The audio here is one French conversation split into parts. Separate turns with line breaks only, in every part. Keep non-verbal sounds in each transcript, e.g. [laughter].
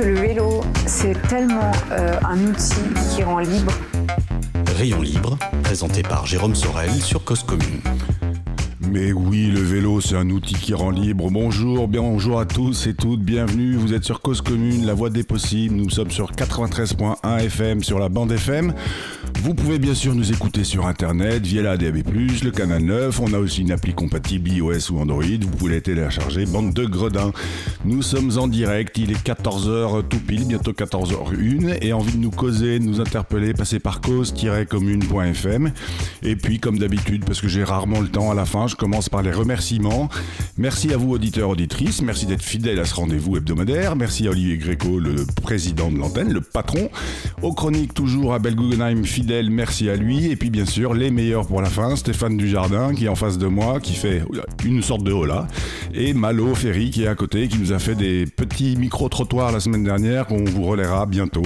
Que le vélo, c'est tellement euh, un outil qui rend libre.
Rayon libre, présenté par Jérôme Sorel sur Cause Commune.
Mais oui, le vélo, c'est un outil qui rend libre. Bonjour, bien bonjour à tous et toutes, bienvenue. Vous êtes sur Cause Commune, la voix des possibles. Nous sommes sur 93.1 FM sur la bande FM. Vous pouvez bien sûr nous écouter sur internet via la DAB+, le canal 9. On a aussi une appli compatible iOS ou Android. Vous pouvez la télécharger, bande de gredins. Nous sommes en direct, il est 14h tout pile, bientôt 14h01. Et envie de nous causer, de nous interpeller, passez par cause-commune.fm. Et puis, comme d'habitude, parce que j'ai rarement le temps à la fin, je commence par les remerciements. Merci à vous, auditeurs, auditrices. Merci d'être fidèles à ce rendez-vous hebdomadaire. Merci à Olivier Gréco, le président de l'antenne, le patron. Aux chroniques, toujours à Belle Guggenheim, fidèle, merci à lui. Et puis, bien sûr, les meilleurs pour la fin, Stéphane Dujardin, qui est en face de moi, qui fait une sorte de hola. Et Malo Ferry, qui est à côté, qui nous a fait des petits micro-trottoirs la semaine dernière, qu'on vous relaiera bientôt.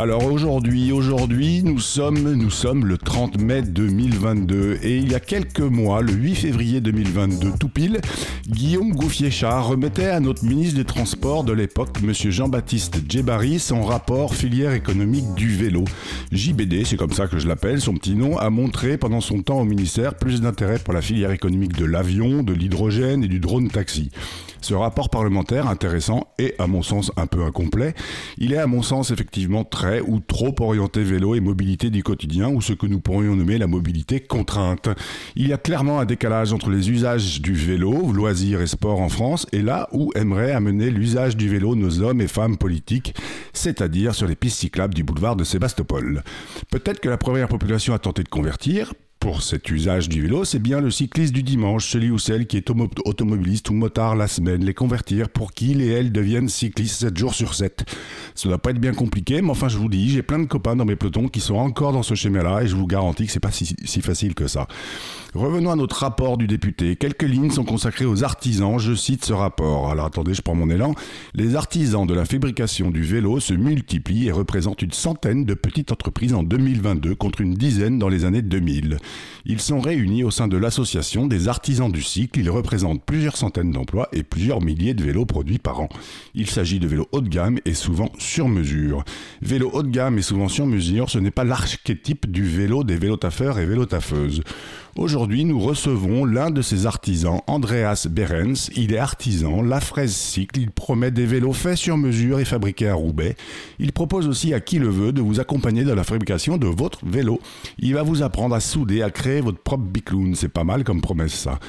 Alors aujourd'hui, aujourd'hui, nous sommes, le 30 mai 2022 et il y a quelques mois, le 8 février 2022, tout pile, Guillaume Gouffier-Char remettait à notre ministre des Transports de l'époque, Monsieur Jean-Baptiste Djebari, son rapport filière économique du vélo. JBD, c'est comme ça que je l'appelle, son petit nom, a montré pendant son temps au ministère plus d'intérêt pour la filière économique de l'avion, de l'hydrogène et du drone taxi. Ce rapport parlementaire intéressant et à mon sens un peu incomplet, il est à mon sens effectivement très ou trop orienté vélo et mobilité du quotidien ou ce que nous pourrions nommer la mobilité contrainte. Il y a clairement un décalage entre les usages du vélo, loisirs et sport en France et là où aimerait amener l'usage du vélo nos hommes et femmes politiques, c'est-à-dire sur les pistes cyclables du boulevard de Sébastopol. Peut-être que la première population a tenté de convertir, pour cet usage du vélo, c'est bien le cycliste du dimanche, celui ou celle qui est automobiliste ou motard la semaine, les convertir pour qu'ils et elles deviennent cyclistes 7 jours sur 7. Ça doit pas être bien compliqué, mais enfin je vous dis, j'ai plein de copains dans mes pelotons qui sont encore dans ce schéma-là et je vous garantis que c'est pas si facile que ça. Revenons à notre rapport du député. Quelques lignes sont consacrées aux artisans. Je cite ce rapport. Alors attendez, je prends mon élan. Les artisans de la fabrication du vélo se multiplient et représentent une centaine de petites entreprises en 2022 contre une dizaine dans les années 2000. Ils sont réunis au sein de l'association des artisans du cycle. Ils représentent plusieurs centaines d'emplois et plusieurs milliers de vélos produits par an. Il s'agit de vélos haut de gamme et souvent sur mesure. Vélo haut de gamme et souvent sur mesure, ce n'est pas l'archétype du vélo des vélotaffeurs et vélotaffeuses. Aujourd'hui, nous recevons l'un de ces artisans, Andreas Behrens. Il est artisan, la fraise cycle. Il promet des vélos faits sur mesure et fabriqués à Roubaix. Il propose aussi à qui le veut de vous accompagner dans la fabrication de votre vélo. Il va vous apprendre à souder, à créer votre propre bicloun. C'est pas mal comme promesse ça.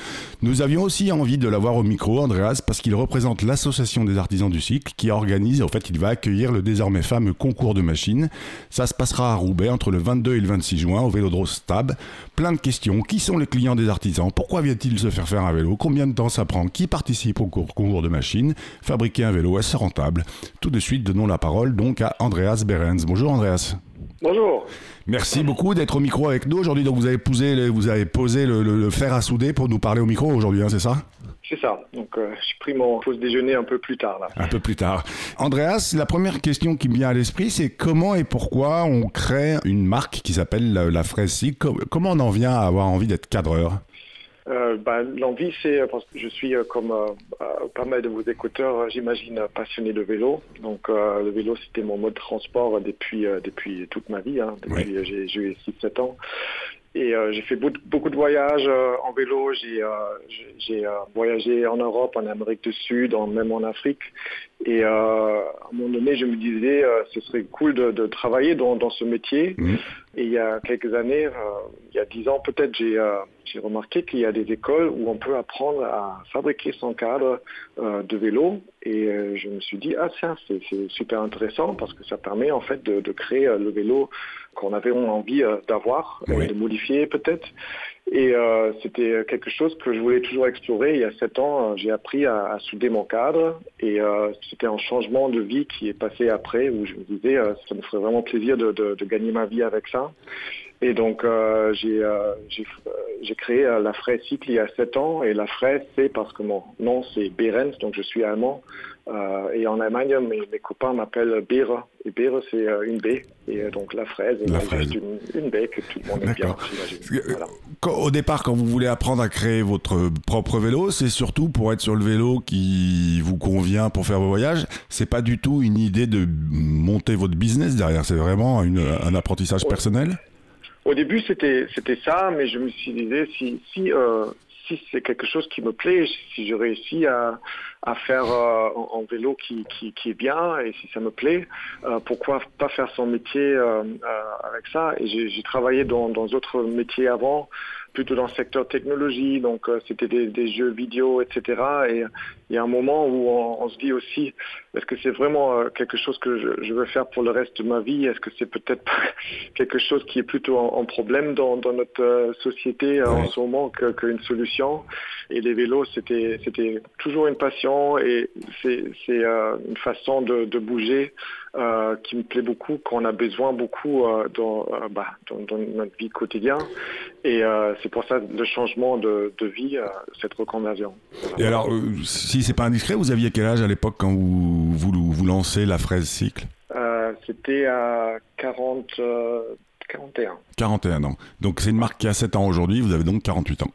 Nous avions aussi envie de l'avoir au micro, Andreas, parce qu'il représente l'association des artisans du cycle qui organise, en fait, il va accueillir le désormais fameux concours de machines. Ça se passera à Roubaix entre le 22 et le 26 juin au Vélodrome Stab. Plein de questions. Sont les clients des artisans? Pourquoi vient-il se faire faire un vélo? Combien de temps ça prend? Qui participe au concours de machines Fabriquer un vélo, est-ce rentable? Tout de suite, donnons la parole donc à Andreas Behrens. Bonjour Andreas.
Bonjour.
Merci beaucoup d'être au micro avec nous aujourd'hui. Donc vous avez posé, vous avez posé le, le, le, fer à souder pour nous parler au micro aujourd'hui, hein, c'est ça?
C'est ça. Donc, euh, j'ai pris mon pause déjeuner un peu plus tard. Là.
Un peu plus tard. Andreas, la première question qui me vient à l'esprit, c'est comment et pourquoi on crée une marque qui s'appelle la, la Fraise Comment on en vient à avoir envie d'être cadreur?
Euh, bah, L'envie, c'est parce que je suis euh, comme euh, pas mal de vos écouteurs, j'imagine, passionné de vélo. Donc le vélo, c'était mon mode de transport depuis depuis toute ma vie. Hein, depuis oui. j'ai eu 6-7 ans. Et euh, j'ai fait beaucoup de voyages euh, en vélo. J'ai euh, voyagé en Europe, en Amérique du Sud, même en Afrique. Et à un moment donné, je me disais, ce serait cool de, de travailler dans, dans, ce métier. Mmh. Et il y a quelques années, il y a dix ans peut-être, j'ai remarqué qu'il y a des écoles où on peut apprendre à fabriquer son cadre de vélo. Et je me suis dit, ah tiens, c'est super intéressant parce que ça permet en fait de, de créer le vélo qu'on avait envie d'avoir, de modifier peut-être. Et euh, c'était quelque chose que je voulais toujours explorer. Il y a sept ans, euh, j'ai appris à, souder mon cadre et euh, c'était un changement de vie qui est passé après où je me disais ça me ferait vraiment plaisir de, gagner ma vie avec ça. Et donc euh, j'ai j'ai créé la fraise cycle il y a sept ans et la fraise c'est parce que mon nom c'est Behrens donc je suis allemand euh, et en Allemagne, mes, mes copains m'appellent Beere. Et Beere, c'est euh, une baie. Et euh, donc la fraise, c'est une, une, baie que tout le monde aime bien,
voilà. Au départ, quand vous voulez apprendre à créer votre propre vélo, c'est surtout pour être sur le vélo qui vous convient pour faire vos voyages. C'est pas du tout une idée de monter votre business derrière. C'est vraiment une, un apprentissage personnel?
Au début, c'était c'était ça, mais je me suis dit si si euh, si c'est quelque chose qui me plaît, si je réussis à, à faire euh, en, vélo qui, qui, est bien et si ça me plaît, euh, pourquoi pas faire son métier avec ça? Et j'ai travaillé dans d'autres métiers avant plutôt dans le secteur technologie, donc euh, c'était des, des, jeux vidéo, etc. Et il y a un moment où on, on se dit aussi, est-ce que c'est vraiment euh, quelque chose que je, je, veux faire pour le reste de ma vie? Est-ce que c'est peut-être [laughs] quelque chose qui est plutôt en, en problème dans, dans, notre euh, société en ce moment qu'une que solution? Et les vélos, c'était c'était toujours une passion et c'est une façon de, de bouger euh, qui me plaît beaucoup, qu'on a besoin beaucoup euh, dans, euh, bah, dans, dans, notre vie quotidienne. Et c'est pour ça le changement de, de vie, cette reconversion.
Et alors, si c'est pas indiscret, vous aviez quel âge à l'époque quand vous, vous, vous lancez la fraise cycle?
C'était à 40, 41.
41 ans. Donc c'est une marque qui a 7 ans aujourd'hui, vous avez donc 48 ans.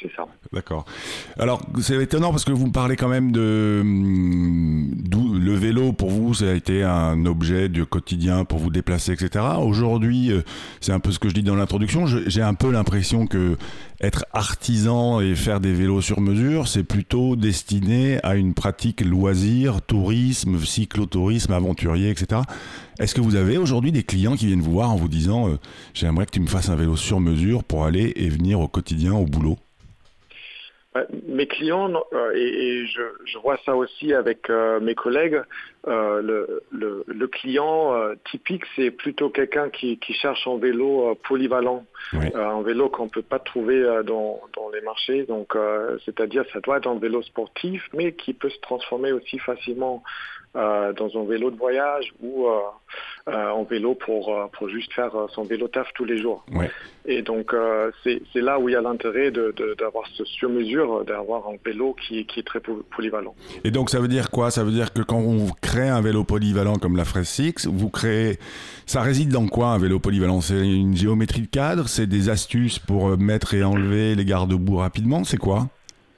C'est ça.
D'accord. Alors, c'est étonnant parce que vous me parlez quand même de. D'où le vélo, pour vous, ça a été un objet du quotidien pour vous déplacer, etc. Aujourd'hui, euh, c'est un peu ce que je dis dans l'introduction. J'ai un peu l'impression que être artisan et faire des vélos sur mesure, c'est plutôt destiné à une pratique loisir, tourisme, cyclotourisme, aventurier, etc. Est-ce que vous avez aujourd'hui des clients qui viennent vous voir en vous disant euh, J'aimerais que tu me fasses un vélo sur mesure pour aller et venir au quotidien, au boulot?
Mes clients, euh, et, je, vois ça aussi avec euh, mes collègues, euh, le, le, le, client euh, typique, c'est plutôt quelqu'un qui, qui, cherche un vélo euh, polyvalent, oui. un vélo qu'on peut pas trouver dans, dans, les marchés. Donc, c'est-à-dire, ça doit être un vélo sportif, mais qui peut se transformer aussi facilement euh, dans un vélo de voyage ou euh, euh, en vélo pour, pour juste faire son vélo taf tous les jours.
Ouais.
Et donc, c'est là où il y a l'intérêt d'avoir ce sur-mesure, d'avoir un vélo qui, qui est très polyvalent.
Et donc, ça veut dire quoi? Ça veut dire que quand on crée un vélo polyvalent comme la Fraise Six, vous créez... Ça réside dans quoi un vélo polyvalent? C'est une géométrie de cadre? C'est des astuces pour mettre et enlever les garde-boue rapidement? C'est quoi?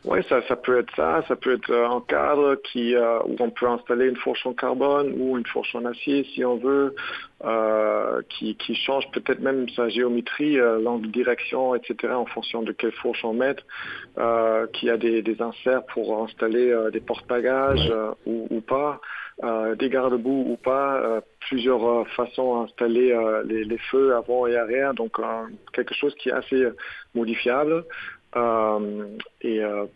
Oui, ça, ça peut être ça. Ça peut être un cadre qui, euh, où on peut installer une fourche en carbone ou une fourche en acier si on veut, euh, qui, qui change peut-être même sa géométrie, euh, l'angle de direction, etc. en fonction de quelle fourche on met, euh, qui a des, des inserts pour installer euh, des porte-bagages euh, ou, ou, pas, des garde-boue ou pas, plusieurs façons d'installer les, les, feux avant et arrière. Donc quelque chose qui est assez modifiable. Euh, et euh,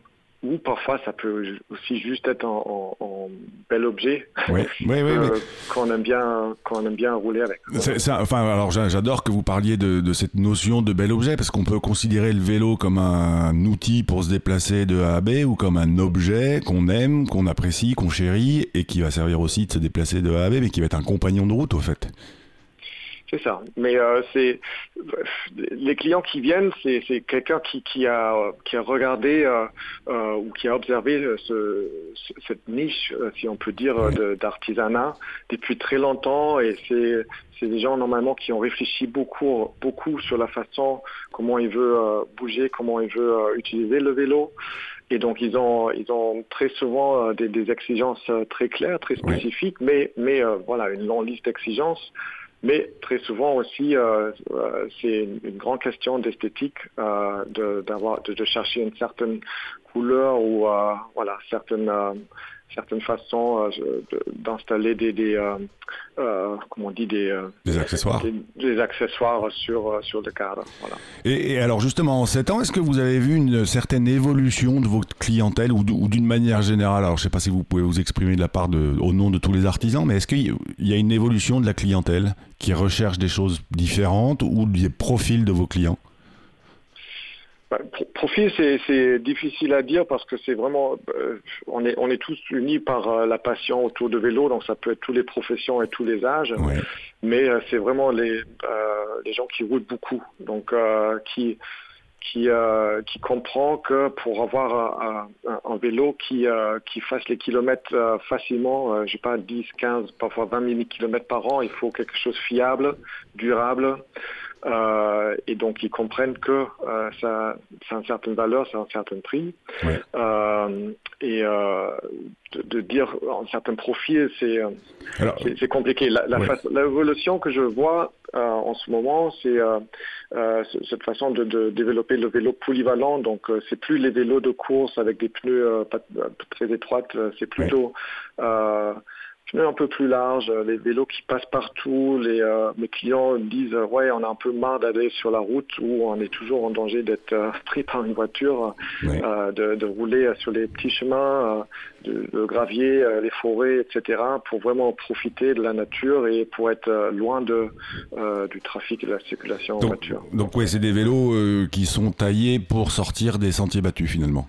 ou parfois ça peut aussi juste être en, en, en bel objet
oui, [laughs] oui, oui,
euh, qu'on aime bien qu'on aime bien rouler avec.
Ça, enfin alors j'adore que vous parliez de, de, cette notion de bel objet parce qu'on peut considérer le vélo comme un outil pour se déplacer de A à B ou comme un objet qu'on aime, qu'on apprécie, qu'on chérit et qui va servir aussi de se déplacer de A à B mais qui va être un compagnon de route au fait.
C'est ça. Mais euh, c'est les clients qui viennent, c'est quelqu'un qui, qui, a qui a regardé euh, euh, ou qui a observé ce, cette niche, si on peut dire, d'artisanat depuis très longtemps. Et c'est des gens normalement qui ont réfléchi beaucoup beaucoup sur la façon comment il veut euh, bouger, comment il veut euh, utiliser le vélo. Et donc ils ont ils ont très souvent des, des exigences très claires, très spécifiques, mais mais voilà une longue liste d'exigences. Mais très souvent aussi, euh, euh, c'est une, grande question d'esthétique, euh, de, chercher une certaine couleur ou euh, voilà certaines certaines façons d'installer des, des comment on dit des
des accessoires
des, accessoires sur sur le cadre. Voilà.
Et, alors justement en 7 ans, est-ce que vous avez vu une certaine évolution de votre clientèle ou d'une manière générale? Alors je ne sais pas si vous pouvez vous exprimer de la part de au nom de tous les artisans, mais est-ce qu'il y a une évolution de la clientèle qui recherche des choses différentes ou des profils de vos clients?
Profil, c'est difficile à dire parce que c'est vraiment, euh, on, est, on est tous unis par euh, la passion autour de vélo, donc ça peut être toutes les professions et tous les âges, mais euh, c'est vraiment les, les gens qui roulent beaucoup, donc qui, qui, qui comprend que pour avoir un, vélo qui, qui fasse les kilomètres facilement, je sais pas, 10, 15, parfois 20 000 kilomètres par an, il faut quelque chose fiable, durable. Euh, et donc ils comprennent que euh, ça, ça a une certaine valeur, ça a un certain prix. Euh, et de, de, dire un certain profil, c'est c'est compliqué. L'évolution que je vois en ce moment, c'est cette façon de, de, développer le vélo polyvalent. Donc c'est plus les vélos de course avec des pneus très étroites, c'est plutôt un peu plus large, euh, les vélos qui passent partout, les, euh, mes clients disent euh, ouais on a un peu marre d'aller sur la route où on est toujours en danger d'être [laughs] pris par une voiture, de, de, rouler sur les petits chemins, de, de, gravier les forêts, etc. pour vraiment profiter de la nature et pour être loin de, du trafic et de la circulation
en
voiture.
Donc ouais c'est des vélos qui sont taillés pour sortir des sentiers battus finalement.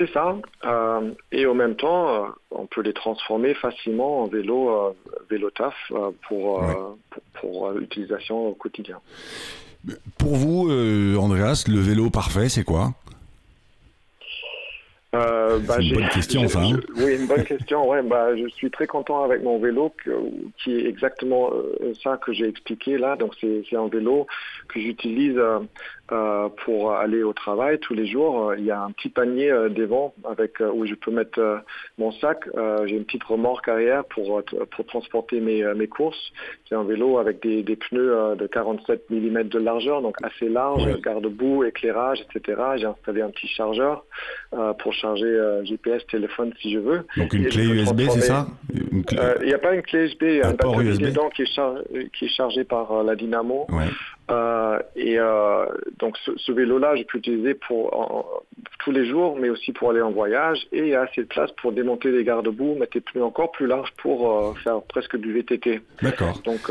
C'est ça. Euh, et en même temps, euh, on peut les transformer facilement en vélo, euh, vélo taf pour, pour, l'utilisation au quotidien.
Pour vous, Andreas, le vélo parfait, c'est quoi?
Euh,
bah, une bonne question, ça. Hein.
oui, une bonne question. Ouais, bah, je suis très content avec mon vélo, qui est exactement ça que j'ai expliqué là. Donc, c'est un vélo que j'utilise euh, pour aller au travail tous les jours. Il y a un petit panier euh, devant avec euh, où je peux mettre mon sac. J'ai une petite remorque arrière pour pour transporter mes mes courses. C'est un vélo avec des, des pneus de 47 mm de largeur, donc assez large, garde-boue, éclairage, etc. J'ai installé un petit chargeur pour charger GPS, téléphone si je veux.
Donc une clé USB, c'est ça?
Il n'y a pas une clé USB, il y a un, port USB dedans qui est, qui est chargé par la dynamo. Ouais. Euh, et euh, donc ce, vélo-là, je peux l'utiliser pour tous les jours, mais aussi pour aller en voyage. Et il y a assez de place pour démonter les garde-boue, mettre des pneus encore plus larges pour euh, faire presque du VTT.
D'accord.
Donc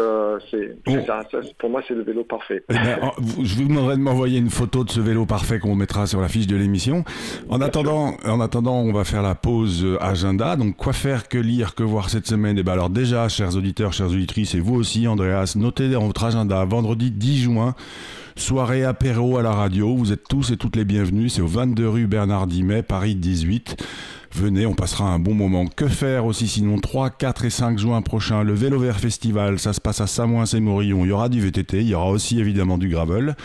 c'est ça, Pour moi, c'est le vélo parfait.
Eh ben, je vous demanderai de m'envoyer une photo de ce vélo parfait qu'on mettra sur la fiche de l'émission. En attendant, en attendant, on va faire la pause agenda. Donc quoi faire, que lire, que voir cette semaine? Et eh ben alors déjà, chers auditeurs, chères auditrices, et vous aussi, Andreas, notez dans votre agenda vendredi 10 Soirée apéro à la radio, vous êtes tous et toutes les bienvenus, c'est au 22 rue Bernard Dimet, Paris 18. Venez, on passera un bon moment. Que faire aussi sinon 3, 4 et 5 juin prochain, le Vélo Vert Festival, ça se passe à Samoins et Morillon. Il y aura du VTT, il y aura aussi évidemment du gravel.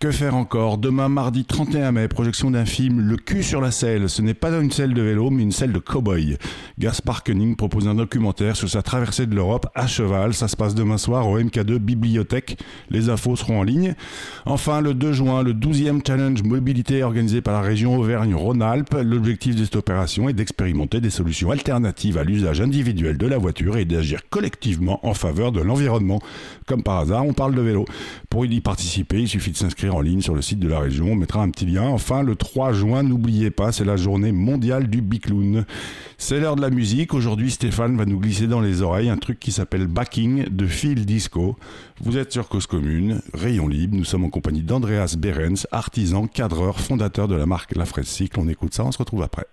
Que faire encore? Demain, mardi 31 mai, projection d'un film Le cul sur la selle. Ce n'est pas une selle de vélo, mais une selle de cow-boy. Gaspard propose un documentaire sur sa traversée de l'Europe à cheval. Ça se passe demain soir au MK2 Bibliothèque. Les infos seront en ligne. Enfin, le 2 juin, le 12e challenge mobilité organisé par la région Auvergne-Rhône-Alpes. L'objectif de cette opération est d'expérimenter des solutions alternatives à l'usage individuel de la voiture et d'agir collectivement en faveur de l'environnement. Comme par hasard, on parle de vélo. Pour y participer, il suffit de s'inscrire en ligne sur le site de la région. On mettra un petit lien. Enfin, le 3 juin, n'oubliez pas, c'est la journée mondiale du bicloun. C'est l'heure de la musique. Aujourd'hui, Stéphane va nous glisser dans les oreilles un truc qui s'appelle Backing de Phil Disco. Vous êtes sur Cause Commune, Rayon Libre. Nous sommes en compagnie d'Andreas Behrens, artisan, cadreur, fondateur de la marque La Fraise Cycle. On écoute ça, on se retrouve après.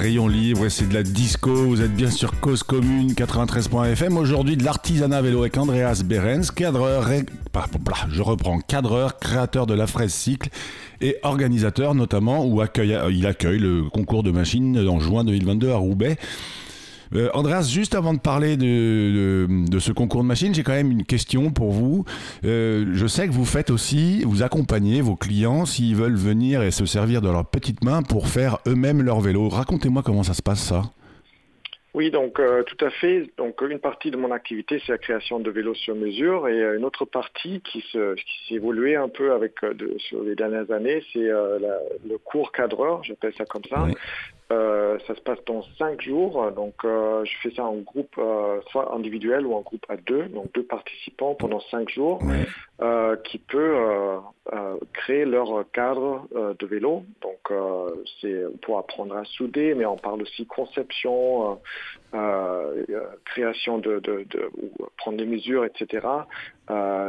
Rayon Libre c'est de la disco. Vous êtes bien sur Cause Commune 93.fm. Aujourd'hui de l'artisanat vélo avec Andreas Behrens, cadreur, je reprends, cadreur, créateur de la fraise cycle et organisateur notamment où accueille, il accueille le concours de machines en juin 2022 à Roubaix. Euh, Andreas, juste avant de parler de, de, ce concours de machines, j'ai quand même une question pour vous. Euh, je sais que vous faites aussi, vous accompagnez vos clients s'ils veulent venir et se servir de leurs petites mains pour faire eux-mêmes leur vélo. Racontez-moi comment ça se passe ça.
Oui, donc euh, tout à fait. Donc une partie de mon activité, c'est la création de vélos sur mesure, et euh, une autre partie qui s'est évoluée un peu avec de, sur les dernières années, c'est le cours cadreur, j'appelle ça comme ça. Euh, ça se passe dans cinq jours, donc euh, je fais ça en groupe, euh, soit individuel ou en groupe à deux, donc deux participants pendant cinq jours, qui peut créer leur cadre de vélo. Donc c'est pour apprendre à souder, mais on parle aussi conception, création de, de, de, prendre des mesures, etc.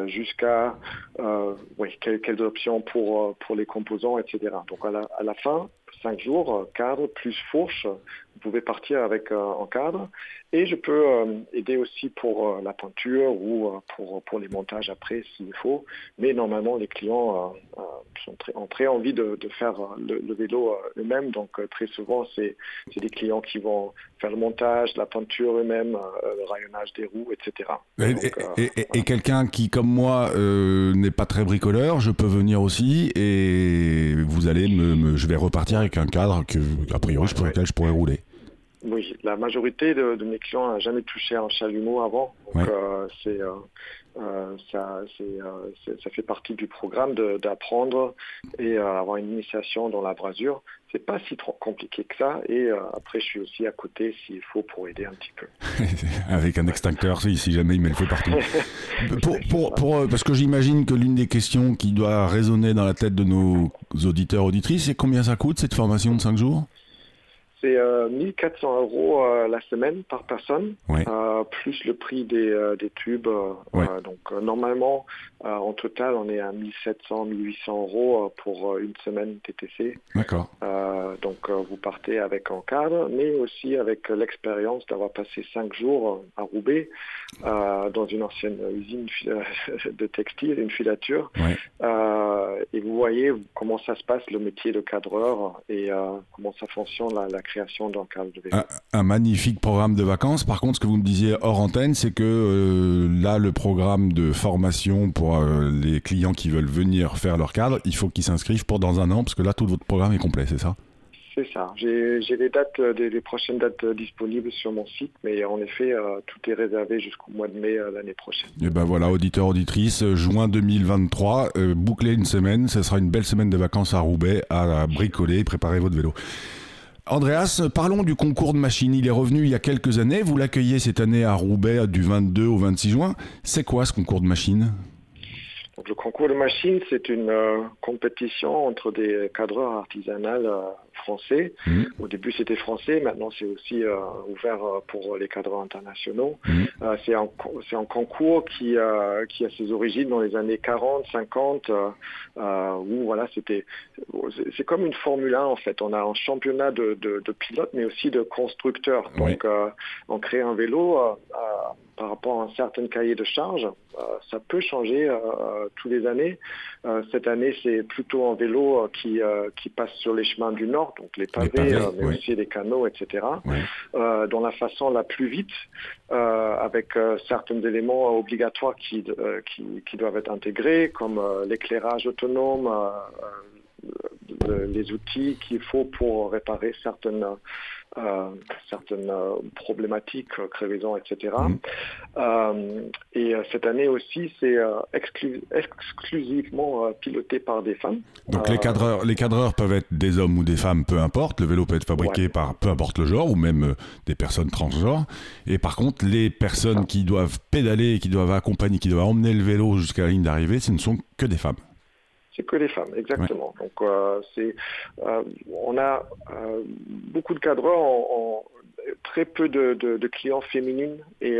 jusqu'à oui, quelles, quelles, options pour pour les composants, etc. Donc à la, à la fin, cinq jours, euh, cadre plus fourche. Vous pouvez partir avec euh, en cadre. Et je peux euh, aider aussi pour la peinture ou pour, pour les montages après s'il faut. Mais normalement, les clients sont très, ont très envie de, faire le, vélo eux-mêmes. Donc très souvent, c'est des clients qui vont faire le montage, la peinture eux-mêmes, le rayonnage des roues, etc.
Et, quelqu'un qui, comme moi, n'est pas très bricoleur, je peux venir aussi et vous allez me je vais repartir avec un cadre que, a priori, je, lequel je pourrais rouler.
Oui, la majorité de, mes clients n'a jamais touché un chalumeau avant. Donc, euh, c'est, euh, euh, ça, ça fait partie du programme d'apprendre et avoir une initiation dans la brasure. C'est pas si trop compliqué que ça. Et après, je suis aussi à côté s'il faut pour aider un petit peu. [laughs]
Avec un extincteur, si, si jamais il met le feu partout. [laughs] pour, pour, parce que j'imagine que l'une des questions qui doit résonner dans la tête de nos auditeurs, auditrices, c'est combien ça coûte cette formation de 5 jours?
C'est 1400 euh, euros euh, la semaine par personne, euh, plus le prix des, des tubes. donc normalement, en total, on est à 1700, 1800 euros pour une semaine TTC.
D'accord.
donc vous partez avec un cadre, mais aussi avec l'expérience d'avoir passé cinq jours à Roubaix dans une ancienne usine [laughs] de textile, une filature. et vous voyez comment ça se passe le métier de cadreur et comment ça fonctionne la, la création d'un cadre de vélo.
Un, magnifique programme de vacances. Par contre, ce que vous me disiez hors antenne, c'est que euh, là, le programme de formation pour euh, les clients qui veulent venir faire leur cadre, il faut qu'ils s'inscrivent pour dans un an, parce que là, tout votre programme est complet, c'est ça?
C'est ça. J'ai les dates, euh, des, prochaines dates disponibles sur mon site, mais en effet, tout est réservé jusqu'au mois de mai l'année prochaine.
Et ben voilà, auditeur, auditrice, juin 2023, bouclez une semaine, ce sera une belle semaine de vacances à Roubaix, à bricoler, préparer votre vélo. Andreas, parlons du concours de machines. Il est revenu il y a quelques années. Vous l'accueillez cette année à Roubaix du 22 au 26 juin. C'est quoi ce concours de machines
le concours de machines, c'est une euh, compétition entre des cadreurs artisanaux euh, français. Mmh. Au début, c'était français. Maintenant, c'est aussi euh, ouvert pour les cadreurs internationaux. Mmh. c'est un, un, concours qui, qui a ses origines dans les années 40, 50, où voilà, c'était, c'est comme une Formule 1 en fait. On a un championnat de, de, de pilotes, mais aussi de constructeurs. Donc, on crée un vélo par rapport à un certain cahier de charge. Euh, ça peut changer euh, euh, tous les années. cette année, c'est plutôt un vélo qui, qui passe sur les chemins du Nord, donc les pavés, mais aussi les canaux, etc. dans la façon la plus vite, avec certains éléments obligatoires qui, qui, qui, doivent être intégrés, comme l'éclairage autonome, les outils qu'il faut pour réparer certaines euh, certaines euh, problématiques, euh, crevaisons, etc. Et cette année aussi, c'est exclusivement piloté par des femmes.
Donc les cadreurs, les cadreurs peuvent être des hommes ou des femmes, peu importe. Le vélo peut être fabriqué par peu importe le genre, ou même des personnes transgenres. Et par contre, les personnes qui doivent pédaler, qui doivent accompagner, qui doivent emmener le vélo jusqu'à la ligne d'arrivée, ce ne sont que des femmes.
C'est que les femmes, exactement. Donc, euh, c'est, euh, on a euh, beaucoup de cadreurs, ont, très peu de, de, clients féminines et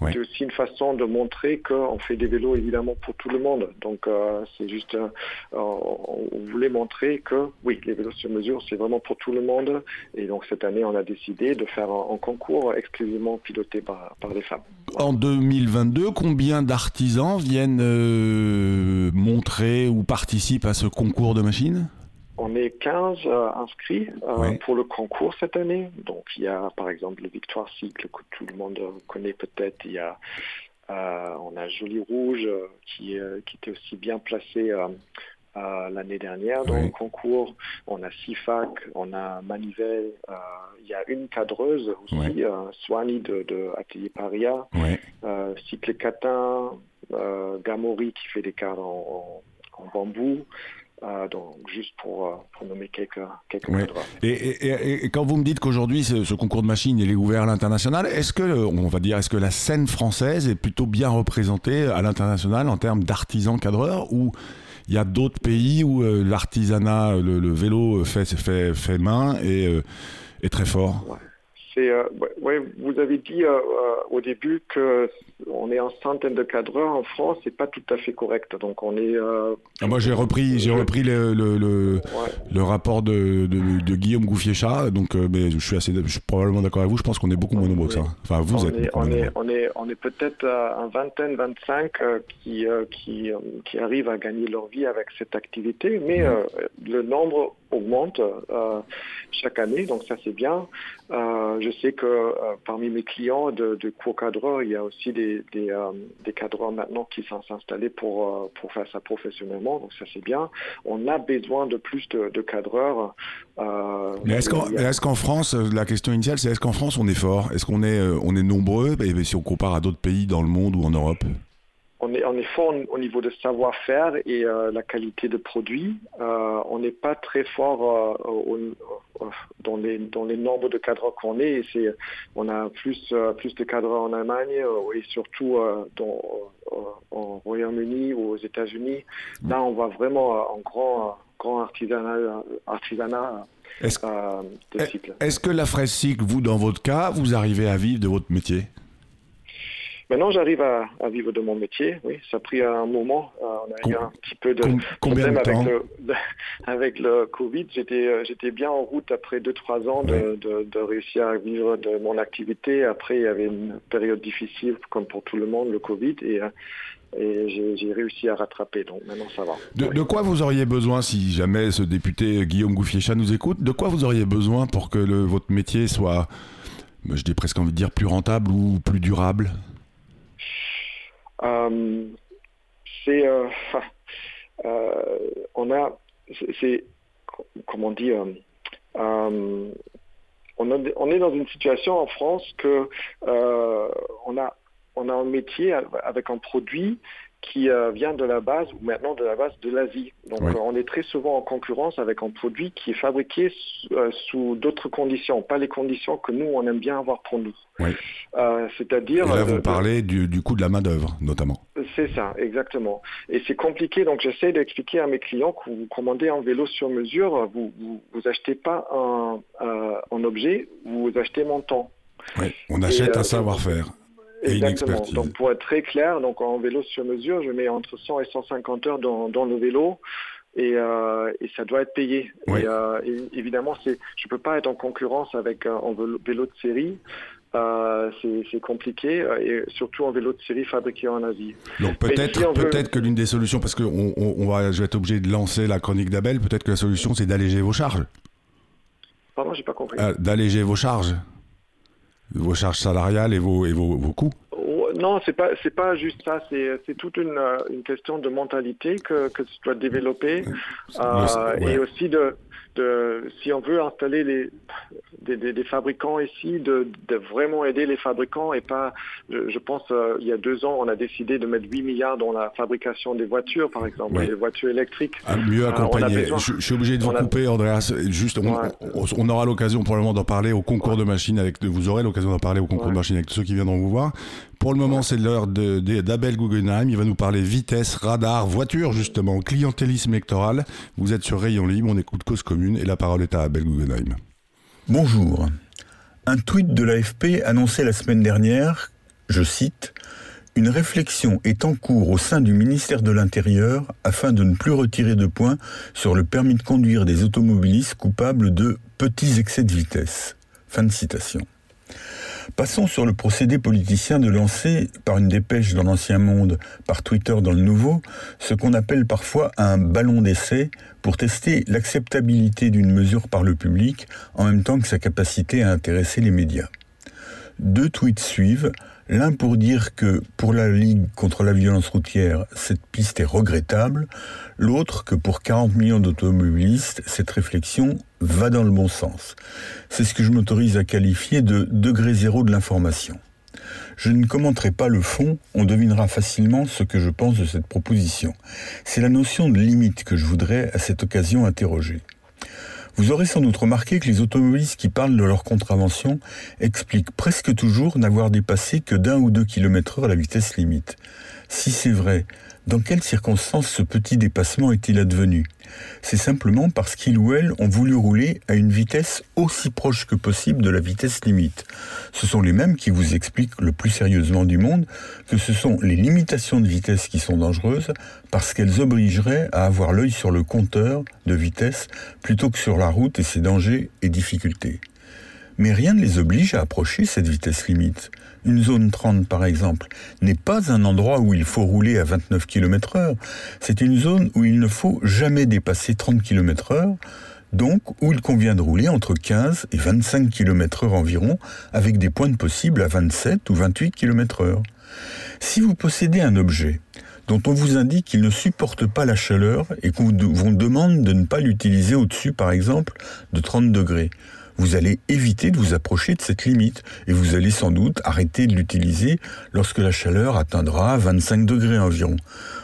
Ouais. C'est aussi une façon de montrer qu'on fait des vélos évidemment pour tout le monde. Donc euh, c'est juste, euh, on voulait montrer que oui, les vélos sur mesure, c'est vraiment pour tout le monde. Et donc cette année, on a décidé de faire un, un concours exclusivement piloté par, par les femmes.
En 2022, combien d'artisans viennent euh, montrer ou participent à ce concours de machines?
On est 15 euh, inscrits euh, pour le concours cette année. Donc il y a par exemple le Victoire Cycle que tout le monde connaît peut-être. Il y a euh, on a Joli Rouge qui, qui était aussi bien placé l'année dernière dans le concours. On a Sifac, on a Manivelle. il y a une cadreuse aussi, Swani de, de Atelier Paria. Cycle Catin, Gamori qui fait des cadres en, en- en bambou. Euh, donc juste pour, euh, pour nommer quelques, quelques cadres.
Et, et- et- et quand vous me dites qu'aujourd'hui ce, ce concours de machines il est ouvert à l'international, est-ce que euh, on va dire est-ce que la scène française est plutôt bien représentée à l'international en termes d'artisans cadreurs ou il y a d'autres pays où euh, l'artisanat, le, le vélo fait, fait, fait main et euh, est très fort?
C'est, ouais, ouais, vous avez dit au début que on est en centaine de cadreurs en France, c'est pas tout à fait correct. Donc on est. euh,
Ah, Moi j'ai repris, j'ai
Je-
repris le, le, le-
ouais.
le rapport de, de, de Guillaume Gouffier-Chat, donc euh, mais je suis assez, je suis probablement d'accord avec vous. Je pense qu'on est beaucoup moins nombreux que ça. Enfin, vous
on
êtes.
est, on est, on est, on est peut-être un vingtaine, 25 euh, qui, euh, qui, euh, qui arrivent à gagner leur vie avec cette activité, mais euh, le nombre augmente euh, chaque année, donc ça c'est bien. Euh, je sais que euh, parmi mes clients de, de cours cadreurs, il y a aussi des, des, euh, des cadreurs maintenant qui sont installés pour, euh, pour faire ça professionnellement, donc ça c'est bien. On a besoin de plus de, de cadreurs. euh,
Mais est-ce qu'en qu'en France, la question initiale, c'est est-ce qu'en France on est fort? Est-ce qu'on est, euh, on est nombreux? Et, si on compare à d'autres pays dans le monde ou en Europe?
On est, est fort au niveau de savoir-faire et euh, la qualité de produit. Euh, on n'est pas très fort euh, au- au- dans, les, dans les nombres de cadres qu'on est. Et on a plus, euh, plus de cadres en Allemagne euh, et surtout euh, dans, euh, en Royaume-Uni ou aux États-Unis. Là, on voit vraiment euh, un grand, euh, grand artisanat, artisanat
Est-ce
euh, de cycle.
est-ce que la fraise cycle, vous, dans votre cas, vous arrivez à vivre de votre métier?
Maintenant, j'arrive à, à vivre de mon métier. Oui, ça a pris un moment. Euh, on a eu un petit peu de
com- de
problème avec le, [laughs] avec le Covid. J'étais, euh, j'étais bien en route après 2-3 ans de,
Ouais.
de, de réussir à vivre de mon activité. Après, il y avait une période difficile, comme pour tout le monde, le Covid, et, euh, et j'ai, réussi à rattraper. Donc maintenant, ça va.
de,
Oui.
quoi vous auriez besoin, si jamais ce député Guillaume Gouffier-Chat nous écoute, de quoi vous auriez besoin pour que le, votre métier soit, je dis presque envie de dire, plus rentable ou plus durable?
C'est, [laughs] euh, euh, on a, c'est, comment dire, euh, on, est dans une situation en France que euh, on a, on a un métier avec un produit qui euh, vient de la base ou maintenant de la base de l'Asie. Donc
Oui.
euh, on est très souvent en concurrence avec un produit qui est fabriqué sous, euh, sous d'autres conditions, pas les conditions que nous on aime bien avoir pour nous.
Oui.
C'est-à-dire
là, vous
de-
parlez du, du coût de la main-d'œuvre, notamment.
c'est ça, exactement. Et c'est compliqué, donc j'essaie d'expliquer à mes clients que vous commandez un vélo sur mesure, vous vous, vous achetez pas un, un objet, vous achetez mon temps.
Oui. On achète un savoir-faire.
Exactement. Donc pour être très clair, donc en vélo sur mesure, je mets entre 100 et 150 heures dans, dans le vélo. Et, euh, et ça doit être payé.
Oui.
Et, euh, et évidemment, c'est, je peux pas être en concurrence avec un, un vélo, vélo de série. Euh, c'est, compliqué, euh, et surtout en vélo de série fabriqué en Asie.
Donc peut-être
si on veut-
peut-être que l'une des solutions, parce que on, on- on va, je vais être obligé de lancer la chronique d'Abel, peut-être que la solution c'est d'alléger vos charges.
Pardon, j'ai pas compris.
Euh, d'alléger vos charges. Vos charges salariales et vos, et vos, vos coûts.
Non, c'est pas c'est pas juste ça. C'est c'est toute une, une question de mentalité que que tu dois développer euh,
ouais.
et aussi de de si on veut installer les des, des, des fabricants ici, de, de vraiment aider les fabricants et pas. Je, je pense euh, il y a deux ans, on a décidé de mettre 8 milliards dans la fabrication des voitures, par exemple,
Ouais.
les voitures électriques.
À mieux
Euh,
accompagner.
besoin-
je, je suis obligé de vous
a-
couper, Andreas. Juste, on,
Ouais.
on- on aura l'occasion probablement d'en parler au concours de machines avec. Vous aurez l'occasion d'en parler au concours de machines avec tous ceux qui viendront vous voir. Pour le moment, c'est l'heure d'Abel Guggenheim. Il va nous parler vitesse, radar, voiture justement, clientélisme électoral. Vous êtes sur Rayon Libre, on écoute Cause Commune et la parole est à Abel Guggenheim.
Bonjour. Un tweet de l'AFP annonçait la semaine dernière
je cite, une réflexion est en cours au sein du ministère de l'Intérieur afin de ne plus retirer de points sur le permis de conduire des automobilistes coupables de petits excès de vitesse. Fin de citation. Passons sur le procédé politicien de lancer, par une dépêche dans l'ancien monde, par Twitter dans le nouveau, ce qu'on appelle parfois un ballon d'essai pour tester l'acceptabilité d'une mesure par le public en même temps que sa capacité à intéresser les médias. Deux tweets suivent, L'un pour dire que pour la Ligue contre la violence routière, cette piste est regrettable, l'autre que pour 40 millions d'automobilistes, cette réflexion va dans le bon sens. C'est ce que je m'autorise à qualifier de degré zéro de l'information. Je ne commenterai pas le fond, on devinera facilement ce que je pense de cette proposition. C'est la notion de limite que je voudrais à cette occasion interroger. Vous aurez sans doute remarqué que les automobilistes qui parlent de leur contravention expliquent presque toujours n'avoir dépassé que d'un ou deux kilomètres heure la vitesse limite. Si c'est vrai, dans quelles circonstances ce petit dépassement est-il advenu? C'est simplement parce qu'ils ou elles ont voulu rouler à une vitesse aussi proche que possible de la vitesse limite. Ce sont les mêmes qui vous expliquent le plus sérieusement du monde que ce sont les limitations de vitesse qui sont dangereuses parce qu'elles obligeraient à avoir l'œil sur le compteur de vitesse plutôt que sur la route et ses dangers et difficultés. Mais rien ne les oblige à approcher cette vitesse limite une zone 30 par exemple, n'est pas un endroit où il faut rouler à 29 km heure. C'est une zone où il ne faut jamais dépasser 30 km heure, donc où il convient de rouler entre 15 et 25 km heure environ, avec des pointes possibles à 27 ou 28 km heure. Si vous possédez un objet dont on vous indique qu'il ne supporte pas la chaleur et qu'on vous demande de ne pas l'utiliser au-dessus, par exemple, de 30 degrés, vous allez éviter de vous approcher de cette limite et vous allez sans doute arrêter de l'utiliser lorsque la chaleur atteindra 25 degrés environ.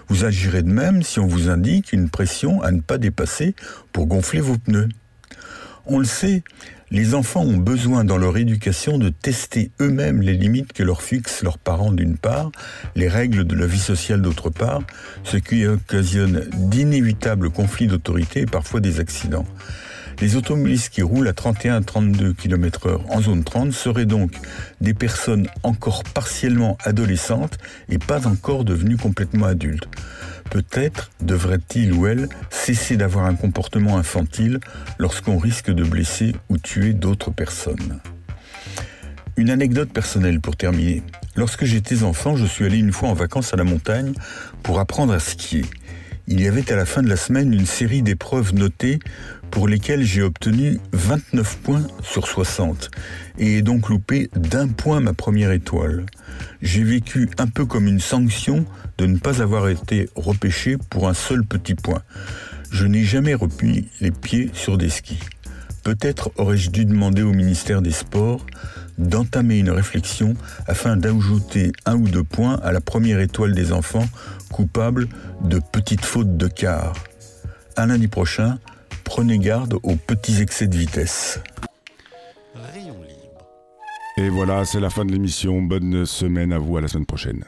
Vous agirez de même si on vous indique une pression à ne pas dépasser pour gonfler vos pneus. On le sait, les enfants ont besoin dans leur éducation de tester eux-mêmes les limites que leur fixent leurs parents d'une part, les règles de la vie sociale d'autre part, ce qui occasionne d'inévitables conflits d'autorité et parfois des accidents. Les automobilistes qui roulent à 31-32 km heure en zone 30 seraient donc des personnes encore partiellement adolescentes et pas encore devenues complètement adultes. Peut-être devrait-il ou elle cesser d'avoir un comportement infantile lorsqu'on risque de blesser ou tuer d'autres personnes. Une anecdote personnelle pour terminer. Lorsque j'étais enfant, je suis allé une fois en vacances à la montagne pour apprendre à skier. Il y avait à la fin de la semaine une série d'épreuves notées pour lesquels j'ai obtenu 29 points sur 60 et ai donc loupé d'un point ma première étoile. J'ai vécu un peu comme une sanction de ne pas avoir été repêché pour un seul petit point. Je n'ai jamais repris les pieds sur des skis. Peut-être aurais-je dû demander au ministère des Sports d'entamer une réflexion afin d'ajouter un ou deux points à la première étoile des enfants coupables de petites fautes de quart. À lundi prochain, prenez garde aux petits excès de vitesse.
Rayon libre.
Et voilà, c'est la fin de l'émission. Bonne semaine à vous, à la semaine prochaine.